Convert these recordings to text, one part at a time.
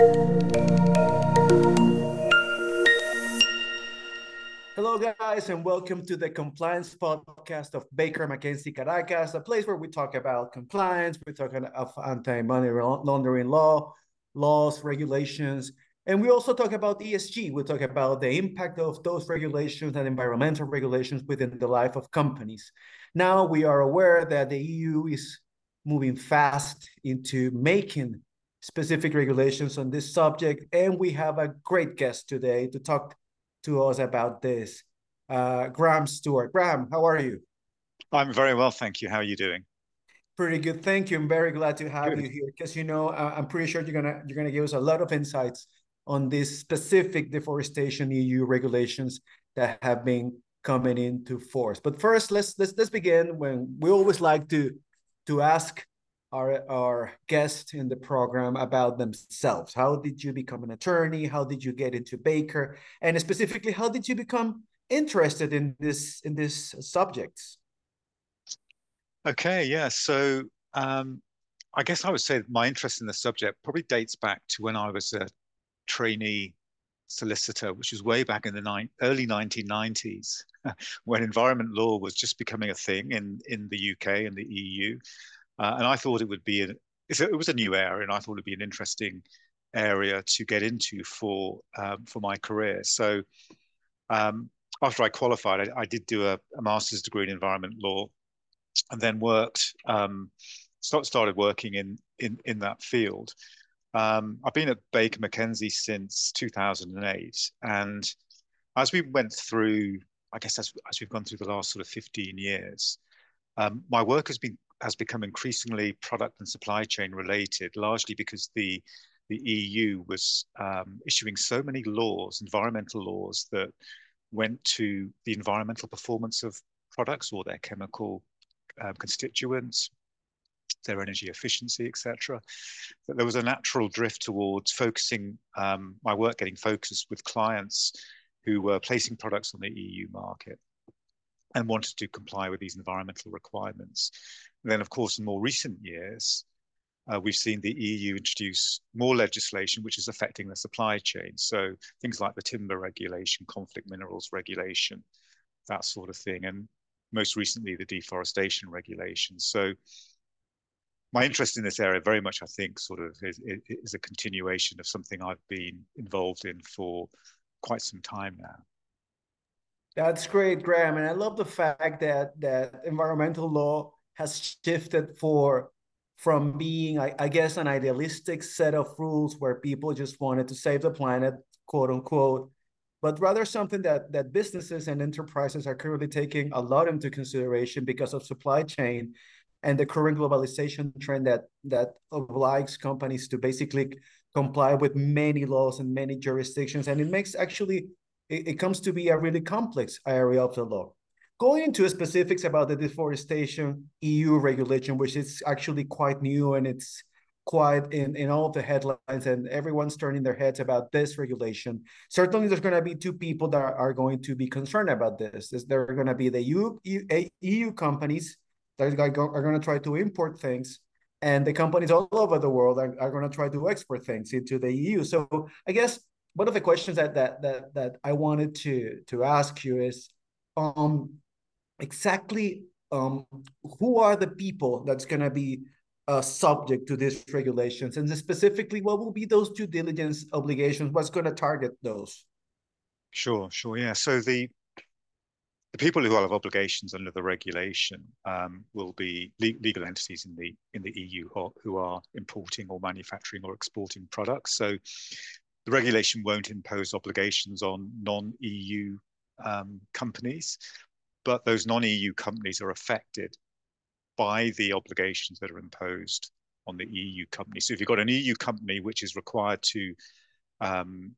Hello, guys, and welcome to the compliance podcast of Baker McKenzie Caracas, a place where we talk about compliance, we talk about anti-money laundering law, laws, regulations, and we also talk about ESG. We talk about the impact of those regulations and environmental regulations within the life of companies. Now we are aware that the EU is moving fast into making specific regulations on this subject, and we have a great guest today to talk to us about this. Uh, Graham Stuart. Graham, how are you? I'm very well, thank you. How are you doing? Pretty good, thank you. I'm very glad to have good. you here because you know uh, I'm pretty sure you're gonna you're gonna give us a lot of insights on these specific deforestation EU regulations that have been coming into force. But first, let's let's let's begin when we always like to to ask our our guests in the program about themselves. How did you become an attorney? How did you get into Baker? And specifically, how did you become interested in this in this subject? Okay, yeah. So um, I guess I would say my interest in the subject probably dates back to when I was a trainee solicitor, which was way back in the early 1990s, when environment law was just becoming a thing in in the UK and the EU. Uh, and I thought it would be an, it was a new area, and I thought it'd be an interesting area to get into for um, for my career. So um, after I qualified, I, I did do a, a, master's degree in environment law, and then worked um, start, started working in in in that field. Um, I've been at Baker McKenzie since 2008, and as we went through, I guess as, as we've gone through the last sort of 15 years, um, my work has been has become increasingly product and supply chain related, largely because the the EU was um, issuing so many laws, environmental laws, that went to the environmental performance of products or their chemical um, constituents, their energy efficiency, etc. That there was a natural drift towards focusing um, my work getting focused with clients who were placing products on the EU market and wanted to comply with these environmental requirements. And then, of course, in more recent years, uh, we've seen the EU introduce more legislation which is affecting the supply chain. So things like the timber regulation, conflict minerals regulation, that sort of thing. And most recently, the deforestation regulation. So my interest in this area very much, I think, sort of is, is a continuation of something I've been involved in for quite some time now. That's great, Graham. And I love the fact that that environmental law has shifted for from being, I, I, guess, an idealistic set of rules where people just wanted to save the planet, quote unquote, but rather something that that businesses and enterprises are currently taking a lot into consideration because of supply chain and the current globalization trend that that obliges companies to basically comply with many laws and many jurisdictions and it makes actually it, it comes to be a really complex area of the law going into specifics about the deforestation eu regulation which is actually quite new and it's quite in, in all of the headlines and everyone's turning their heads about this regulation certainly there's going to be two people that are going to be concerned about this Is there are going to be the EU, EU companies that are going to try to import things and the companies all over the world are, are going to try to export things into the EU. So I guess one of the questions that that that that I wanted to to ask you is um exactly um who are the people that's going to be uh, subject to these regulations? And specifically what will be those due diligence obligations? What's going to target those? Sure sure yeah. So the the people who have obligations under the regulation um, will be le legal entities in the in the EU who, who are importing or manufacturing or exporting products. So the regulation won't impose obligations on non-EU um, companies, but those non-EU companies are affected by the obligations that are imposed on the EU company. So if you've got an EU company which is required to um,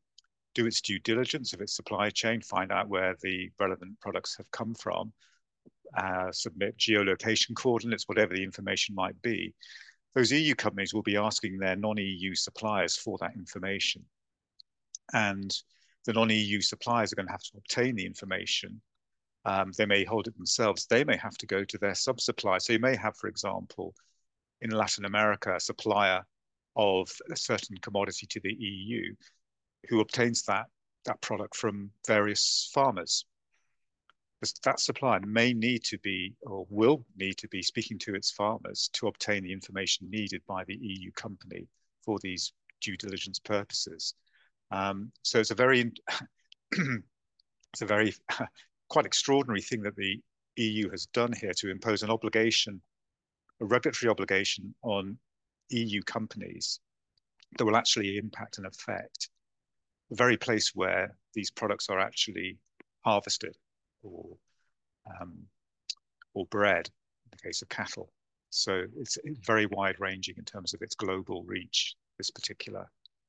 do its due diligence of its supply chain, find out where the relevant products have come from, uh, submit geolocation coordinates, whatever the information might be. Those EU companies will be asking their non-EU suppliers for that information. And the non-EU suppliers are going to have to obtain the information. Um, they may hold it themselves. They may have to go to their sub-supplier. So you may have, for example, in Latin America, a supplier of a certain commodity to the EU, who obtains that that product from various farmers. That supplier may need to be or will need to be speaking to its farmers to obtain the information needed by the EU company for these due diligence purposes. Um, so it's a very it's a very quite extraordinary thing that the EU has done here to impose an obligation, a regulatory obligation on EU companies that will actually impact and affect the very place where these products are actually harvested or um, or bred in the case of cattle. So it's very wide ranging in terms of its global reach. This particular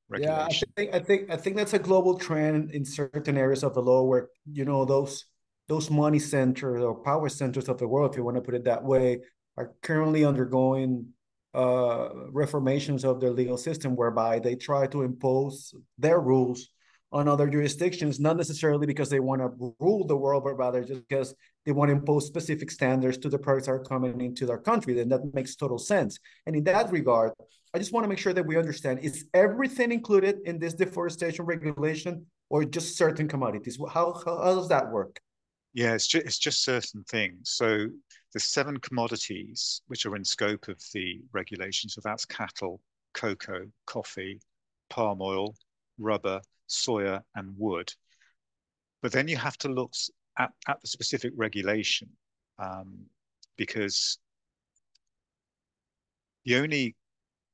regulation. Yeah, I think I think I think that's a global trend in certain areas of the law where you know those those money centers or power centers of the world, if you want to put it that way, are currently undergoing uh, reformations of their legal system whereby they try to impose their rules on other jurisdictions, not necessarily because they want to rule the world, but rather just because they want to impose specific standards to the products that are coming into their country. Then that makes total sense. And in that regard, I just want to make sure that we understand is everything included in this deforestation regulation or just certain commodities? How, how, how does that work? Yeah, it's just, it's just certain things. So the seven commodities which are in scope of the regulation, so that's cattle, cocoa, coffee, palm oil, rubber, soya, and wood. But then you have to look at, at the specific regulation um, because the only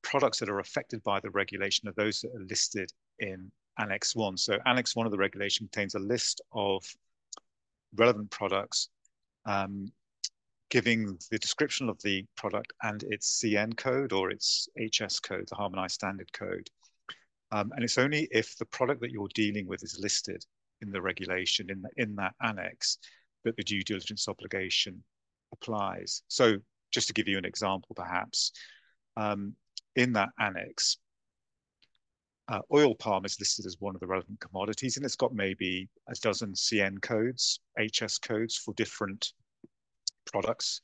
products that are affected by the regulation are those that are listed in Annex 1. So Annex 1 of the regulation contains a list of relevant products, um, giving the description of the product and its CN code or its HS code, the Harmonized Standard Code. Um, and it's only if the product that you're dealing with is listed in the regulation in, the, in that annex that the due diligence obligation applies. So just to give you an example, perhaps, um, in that annex, uh, oil palm is listed as one of the relevant commodities, and it's got maybe a dozen CN codes, HS codes for different products,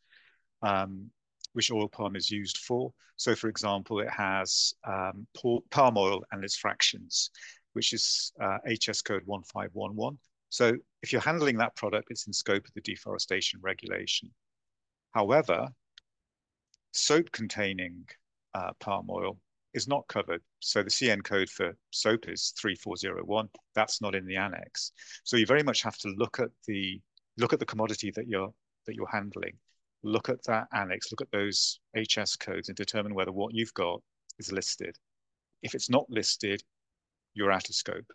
um, which oil palm is used for. So, for example, it has um, palm oil and its fractions, which is uh, HS code 1511. So, if you're handling that product, it's in scope of the deforestation regulation. However, soap containing uh, palm oil is not covered. So the CN code for SOAP is 3401. That's not in the annex. So you very much have to look at the look at the commodity that you're that you're handling, look at that annex, look at those HS codes and determine whether what you've got is listed. If it's not listed, you're out of scope.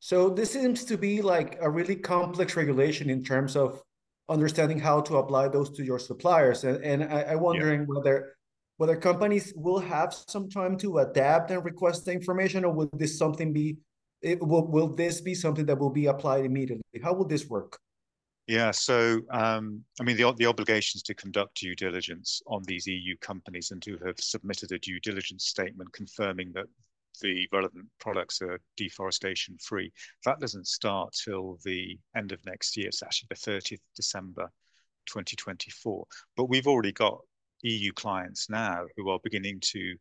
So this seems to be like a really complex regulation in terms of understanding how to apply those to your suppliers. And, and I, am wondering yeah. whether whether companies will have some time to adapt and request the information, or will this something be it, will, will this be something that will be applied immediately? How will this work? Yeah, so um, I mean, the the obligations to conduct due diligence on these EU companies and to have submitted a due diligence statement confirming that the relevant products are deforestation free. That doesn't start till the end of next year. It's actually the 30th December 2024. But we've already got EU clients now who are beginning to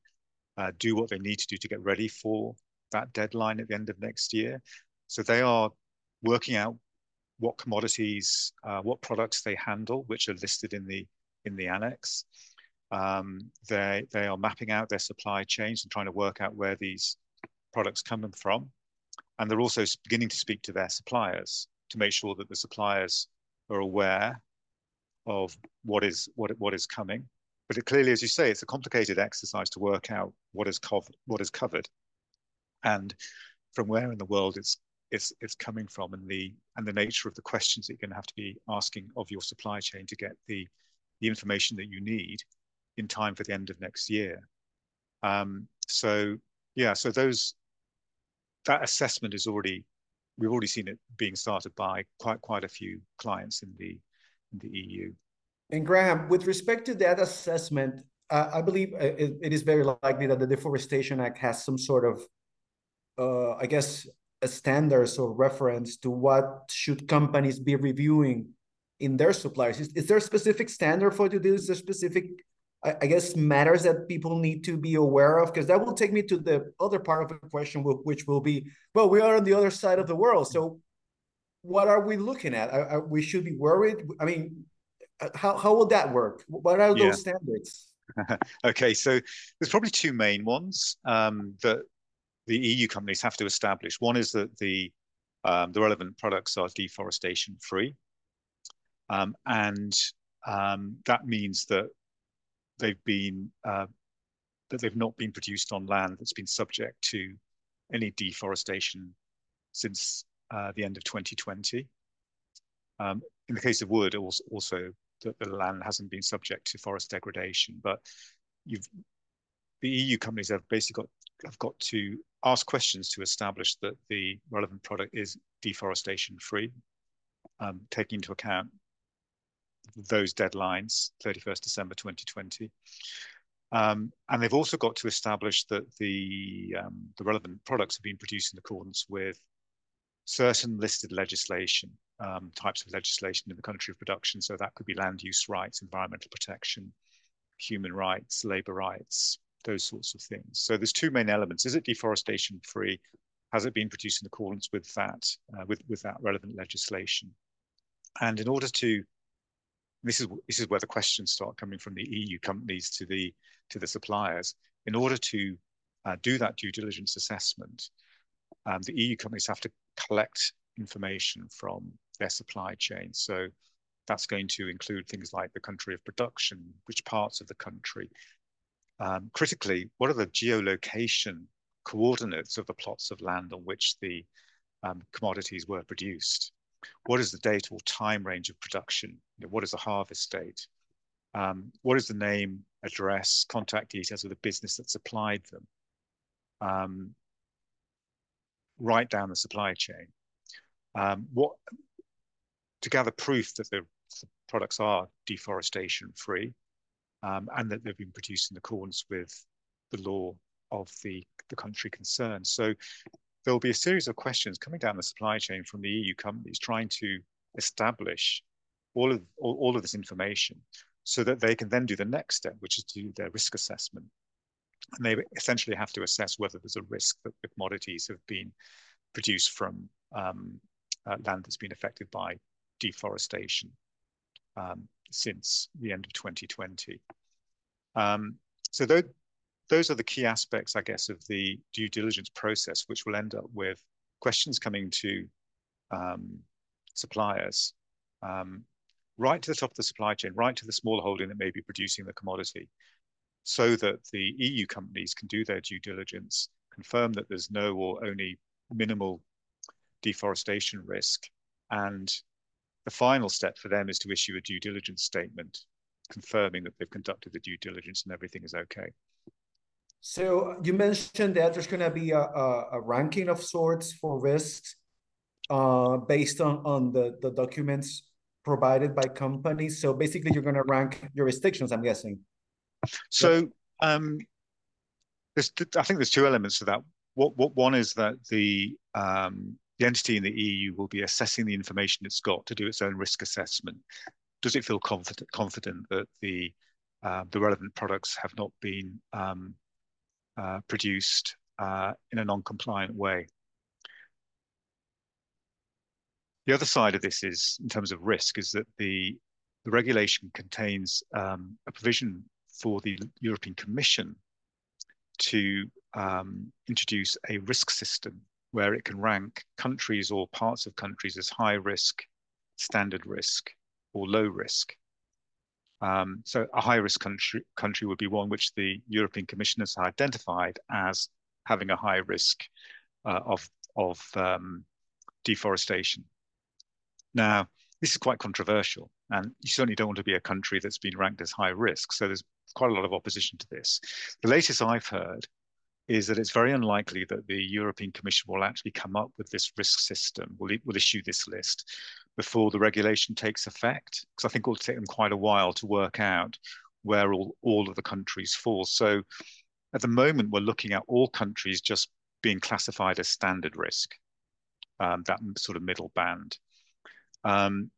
uh, do what they need to do to get ready for that deadline at the end of next year. So they are working out what commodities, uh, what products they handle, which are listed in the in the annex. Um, they they are mapping out their supply chains and trying to work out where these products come from, and they're also beginning to speak to their suppliers to make sure that the suppliers are aware of what is what what is coming. But it clearly, as you say, it's a complicated exercise to work out what is covered, what is covered, and from where in the world it's it's it's coming from, and the and the nature of the questions that you're going to have to be asking of your supply chain to get the the information that you need in time for the end of next year. Um, so yeah, so those that assessment is already we've already seen it being started by quite quite a few clients in the in the EU. And Graham, with respect to that assessment, uh, I believe uh, it, it is very likely that the Deforestation Act has some sort of, uh, I guess, standards or reference to what should companies be reviewing in their suppliers. Is, is there a specific standard for this? Is there specific I, I guess matters that people need to be aware of? Because that will take me to the other part of the question, which will be, well, we are on the other side of the world, so what are we looking at? Are, are we should be worried. I mean, uh, how how will that work? What are those yeah. standards? okay, so there's probably two main ones um, that the EU companies have to establish. One is that the um, the relevant products are deforestation free, um, and um, that means that they've been uh, that they've not been produced on land that's been subject to any deforestation since uh, the end of 2020. Um, in the case of wood, also, also the, the, land hasn't been subject to forest degradation, but you've the EU companies have basically got have got to ask questions to establish that the relevant product is deforestation free, um, taking into account those deadlines, 31st December 2020. Um, and they've also got to establish that the, um, the relevant products have been produced in accordance with certain listed legislation, um, types of legislation in the country of production. So that could be land use rights, environmental protection, human rights, labor rights, those sorts of things. So there's two main elements. Is it deforestation free? Has it been produced in accordance with that, uh, with, with that relevant legislation? And in order to, this is this is where the questions start coming from the EU companies to the to the suppliers. In order to uh, do that due diligence assessment, um, the EU companies have to collect information from their supply chain. So that's going to include things like the country of production, which parts of the country. Um, critically, what are the geolocation coordinates of the plots of land on which the um, commodities were produced? What is the date or time range of production? You know, what is the harvest date? Um, what is the name, address, contact details of the business that supplied them? Um, right down the supply chain. Um, what to gather proof that the products are deforestation free um, and that they've been produced in accordance with the law of the, the country concerned. So there'll be a series of questions coming down the supply chain from the EU companies trying to establish all of all, all of this information so that they can then do the next step, which is to do their risk assessment. And they essentially have to assess whether there's a risk that the commodities have been produced from um, uh, land that's been affected by deforestation um, since the end of 2020. Um, so those, those are the key aspects, I guess, of the due diligence process, which will end up with questions coming to um, suppliers um, right to the top of the supply chain, right to the small holding that may be producing the commodity, so that the EU companies can do their due diligence, confirm that there's no or only minimal deforestation risk. And the final step for them is to issue a due diligence statement confirming that they've conducted the due diligence and everything is okay. So you mentioned that there's going to be a, a, a, ranking of sorts for risks uh, based on, on the, the documents provided by companies. So basically, you're going to rank jurisdictions, I'm guessing. So um, there's, I think there's two elements to that. What, what one is that the um, the entity in the EU will be assessing the information it's got to do its own risk assessment. Does it feel confident confident that the uh, the relevant products have not been um, uh, produced uh, in a non-compliant way? The other side of this is, in terms of risk, is that the the regulation contains um, a provision for the European Commission to um, introduce a risk system where it can rank countries or parts of countries as high risk, standard risk, or low risk. Um, so a high risk country, country would be one which the European Commission has identified as having a high risk uh, of, of um, deforestation. Now, this is quite controversial, and you certainly don't want to be a country that's been ranked as high risk. So there's quite a lot of opposition to this. The latest I've heard is that it's very unlikely that the European Commission will actually come up with this risk system, will, will issue this list before the regulation takes effect. Because I think it will take them quite a while to work out where all, all of the countries fall. So at the moment, we're looking at all countries just being classified as standard risk, um, that sort of middle band. Um,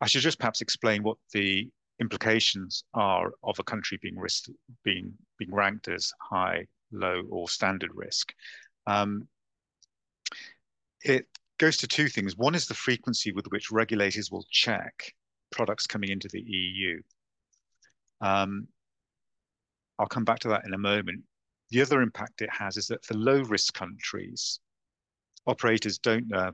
I should just perhaps explain what the implications are of a country being risk being being ranked as high, low, or standard risk. Um, it goes to two things. One is the frequency with which regulators will check products coming into the EU. Um, I'll come back to that in a moment. The other impact it has is that for low risk countries, operators don't, uh,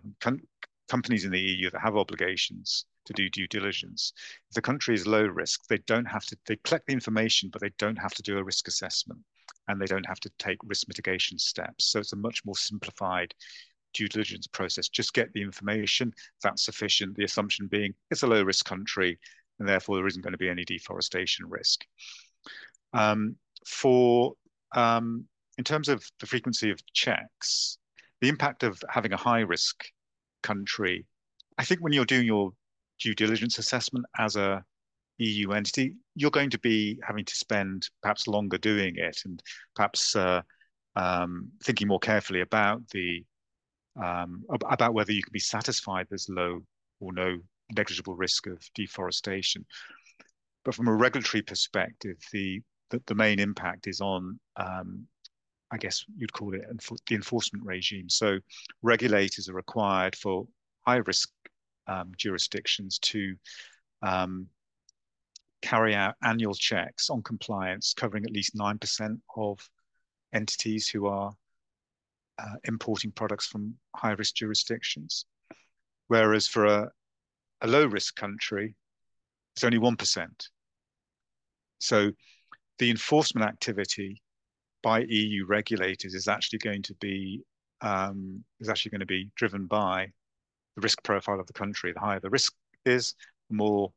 companies in the EU that have obligations to do due diligence. If the country is low risk, they don't have to, they collect the information, but they don't have to do a risk assessment and they don't have to take risk mitigation steps. So it's a much more simplified due diligence process. Just get the information, that's sufficient. The assumption being it's a low risk country and therefore there isn't going to be any deforestation risk. Um, for um, in terms of the frequency of checks, the impact of having a high risk country, I think when you're doing your due diligence assessment as a EU entity, you're going to be having to spend perhaps longer doing it and perhaps uh, um, thinking more carefully about the um, about whether you can be satisfied there's low or no negligible risk of deforestation. But from a regulatory perspective, the the, the main impact is on um, I guess you'd call it the enforcement regime. So regulators are required for high risk um, jurisdictions to um, carry out annual checks on compliance, covering at least 9% of entities who are uh, importing products from high risk jurisdictions. Whereas for a, a low risk country, it's only 1%. So the enforcement activity by EU regulators is actually going to be um, is actually going to be driven by the risk profile of the country. The higher the risk is, the more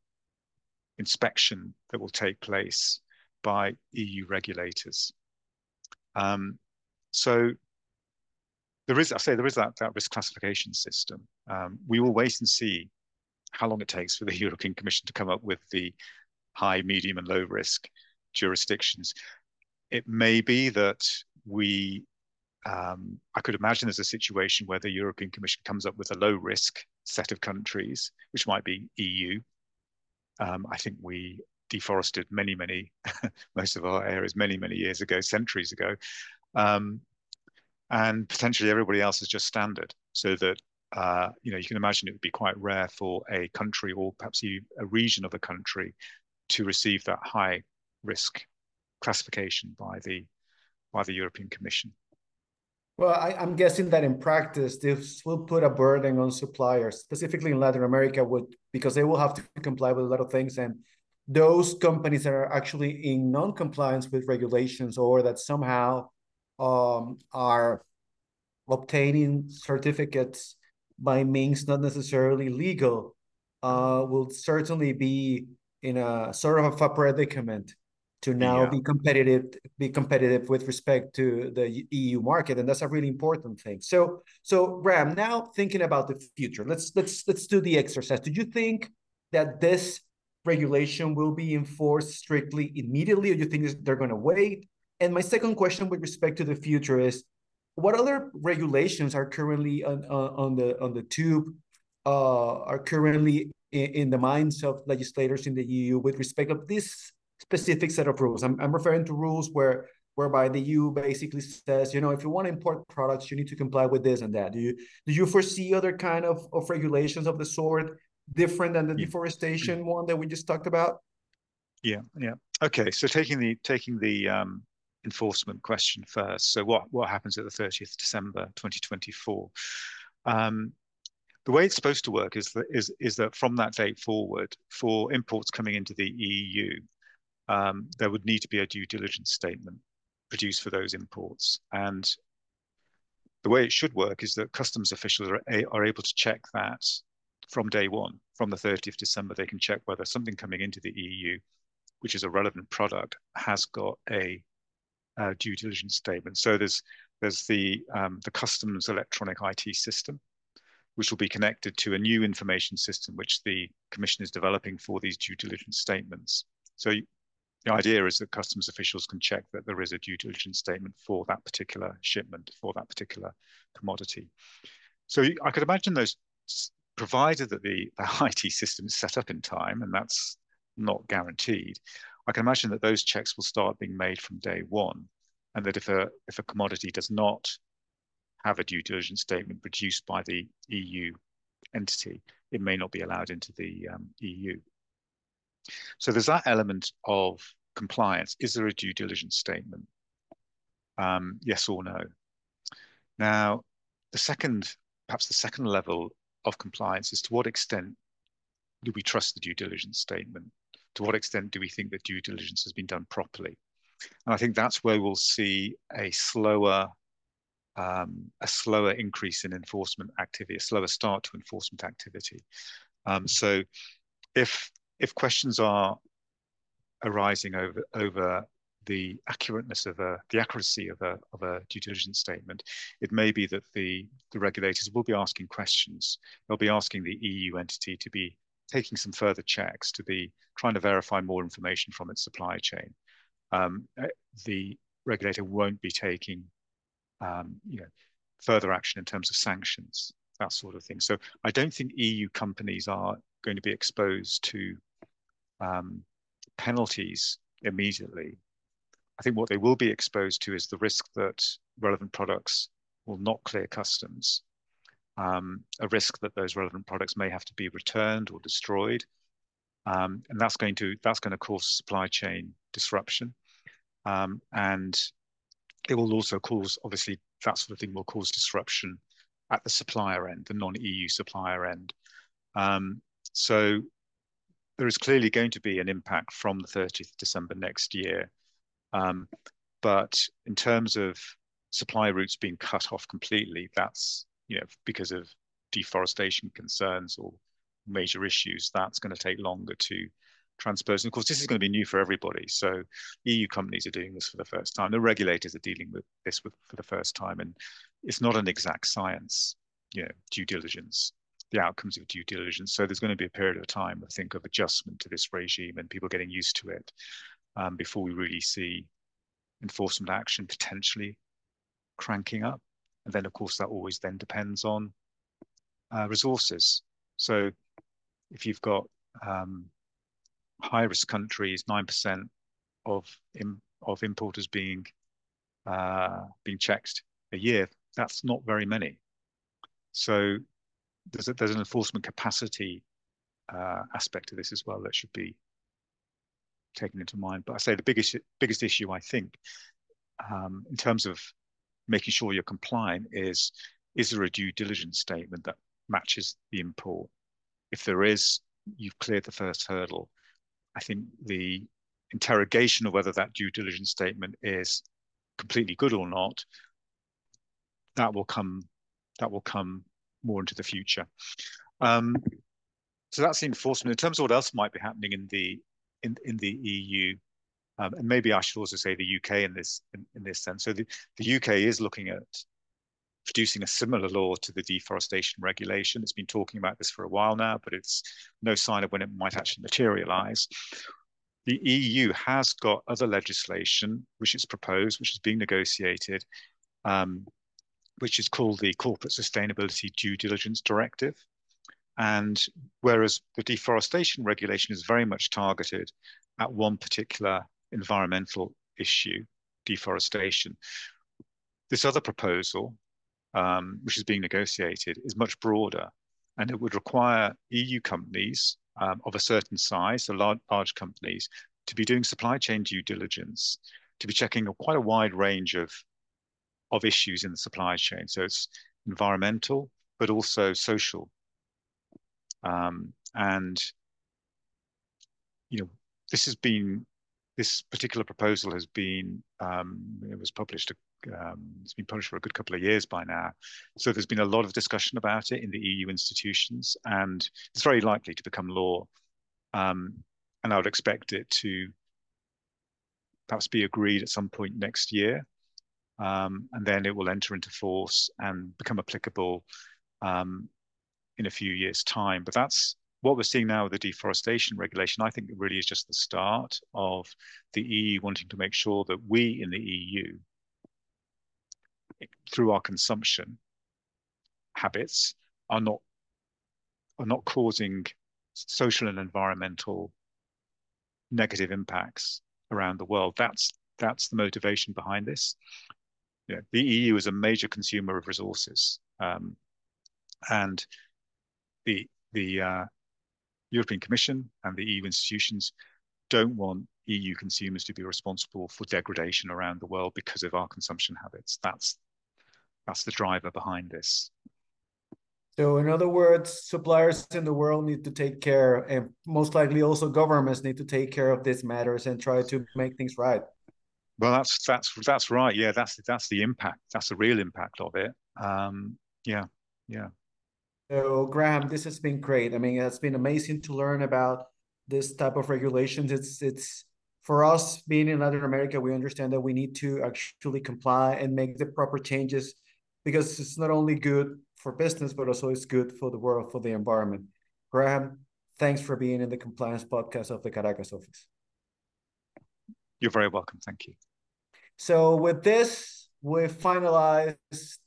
inspection that will take place by EU regulators. Um, so there is, I say, there is that, that risk classification system. Um, we will wait and see how long it takes for the European Commission to come up with the high, medium, and low risk jurisdictions. It may be that we, um, I could imagine there's a situation where the European Commission comes up with a low risk set of countries, which might be EU. Um, I think we deforested many, many, most of our areas many, many years ago, centuries ago. Um, and potentially everybody else is just standard so that uh, you know you can imagine it would be quite rare for a country or perhaps a region of a country to receive that high risk classification by the by the European Commission. Well, I, am guessing that in practice, this will put a burden on suppliers, specifically in Latin America, would because they will have to comply with a lot of things, and those companies that are actually in non-compliance with regulations or that somehow um, are obtaining certificates by means not necessarily legal uh, will certainly be in a sort of a predicament to now yeah. be competitive be competitive with respect to the EU market and that's a really important thing. So so Graham now thinking about the future let's let's let's do the exercise. Do you think that this regulation will be enforced strictly immediately or do you think they're going to wait? And my second question with respect to the future is what other regulations are currently on, on the on the tube uh, are currently in, in, the minds of legislators in the EU with respect of this specific set of rules. I'm, I'm referring to rules where whereby the EU basically says, you know, if you want to import products, you need to comply with this and that. Do you do you foresee other kind of, of regulations of the sort different than the yeah. deforestation one that we just talked about? Yeah, yeah. Okay, so taking the taking the um, enforcement question first. So what, what happens at the 30th December 2024? Um, the way it's supposed to work is that, is, is that from that date forward, for imports coming into the EU, um, there would need to be a due diligence statement produced for those imports. And the way it should work is that customs officials are, are able to check that from day one, from the 30th of December, they can check whether something coming into the EU, which is a relevant product, has got a uh, due diligence statement. So there's there's the um, the customs electronic IT system, which will be connected to a new information system which the Commission is developing for these due diligence statements. So the idea is that customs officials can check that there is a due diligence statement for that particular shipment, for that particular commodity. So I could imagine those, provided that the, the IT system is set up in time, and that's not guaranteed. I can imagine that those checks will start being made from day one, and that if a if a commodity does not have a due diligence statement produced by the EU entity, it may not be allowed into the um, EU. So there's that element of compliance. Is there a due diligence statement? Um, yes or no? Now, the second, perhaps the second level of compliance is to what extent do we trust the due diligence statement? To what extent do we think that due diligence has been done properly? And I think that's where we'll see a slower um, a slower increase in enforcement activity, a slower start to enforcement activity. Um, so if if questions are arising over over the accurateness of a the accuracy of a of a due diligence statement, it may be that the the regulators will be asking questions. They'll be asking the EU entity to be taking some further checks, to be trying to verify more information from its supply chain. Um, eh, the regulator won't be taking um, you know, further action in terms of sanctions, that sort of thing. So I don't think EU companies are going to be exposed to um, penalties immediately. I think what they will be exposed to is the risk that relevant products will not clear customs, um, a risk that those relevant products may have to be returned or destroyed, um, and that's going to that's going to cause supply chain disruption, um, and it will also cause, obviously, that sort of thing will cause disruption at the supplier end, the non-EU supplier end. Um, so there is clearly going to be an impact from the 30th December next year. Um, but in terms of supply routes being cut off completely, that's you know because of deforestation concerns or major issues, that's going to take longer to transpose. And of course, this is going to be new for everybody. So EU companies are doing this for the first time. The regulators are dealing with this with, for the first time. And it's not an exact science, you know, due diligence, the outcomes of due diligence. So there's going to be a period of time, I think, of adjustment to this regime and people getting used to it um, before we really see enforcement action potentially cranking up. And then, of course, that always then depends on uh, resources. So if you've got um, high risk countries, 9% of, of importers being, uh, being checked a year, that's not very many. So there's, a, there's an enforcement capacity uh, aspect to this as well that should be taken into mind. But I say the biggest biggest issue I think um, in terms of making sure you're compliant is is there a due diligence statement that matches the import? If there is, you've cleared the first hurdle. I think the interrogation of whether that due diligence statement is completely good or not, that will come that will come more into the future. Um, so that's the enforcement. In terms of what else might be happening in the in in the EU, um, and maybe I should also say the UK in this in, in this sense. So the, the UK is looking at producing a similar law to the deforestation regulation. It's been talking about this for a while now, but it's no sign of when it might actually materialize. The EU has got other legislation which is proposed, which is being negotiated, um, which is called the Corporate Sustainability Due Diligence Directive. And whereas the deforestation regulation is very much targeted at one particular environmental issue, deforestation, this other proposal um, which is being negotiated, is much broader, and it would require EU companies um, of a certain size, so large, large companies, to be doing supply chain due diligence, to be checking a, quite a wide range of of issues in the supply chain. So it's environmental, but also social. Um, and you know, this has been this particular proposal has been um, it was published um, it's been published for a good couple of years by now. So there's been a lot of discussion about it in the EU institutions, and it's very likely to become law. Um, and I would expect it to perhaps be agreed at some point next year. Um, and then it will enter into force and become applicable um, in a few years' time. But that's what we're seeing now with the deforestation regulation. I think it really is just the start of the EU wanting to make sure that we in the EU through our consumption habits are not are not causing social and environmental negative impacts around the world. That's that's the motivation behind this. Yeah, the EU is a major consumer of resources, um, and the the uh, European Commission and the EU institutions don't want EU consumers to be responsible for degradation around the world because of our consumption habits. That's that's the driver behind this. So, in other words, suppliers in the world need to take care, and most likely also governments need to take care of these matters and try to make things right. Well, that's that's that's right. Yeah, that's that's the impact. That's the real impact of it. Um, yeah, yeah. So, Graham, this has been great. I mean, it's been amazing to learn about this type of regulations. It's it's for us being in Latin America, we understand that we need to actually comply and make the proper changes because it's not only good for business, but also it's good for the world, for the environment. Graham, thanks for being in the compliance podcast of the Caracas office. You're very welcome. Thank you. So, with this, we finalize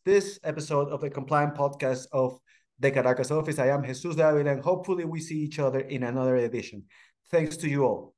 this episode of the Compliant podcast of the Caracas office. I am Jesús Dávila, and hopefully, we see each other in another edition. Thanks to you all.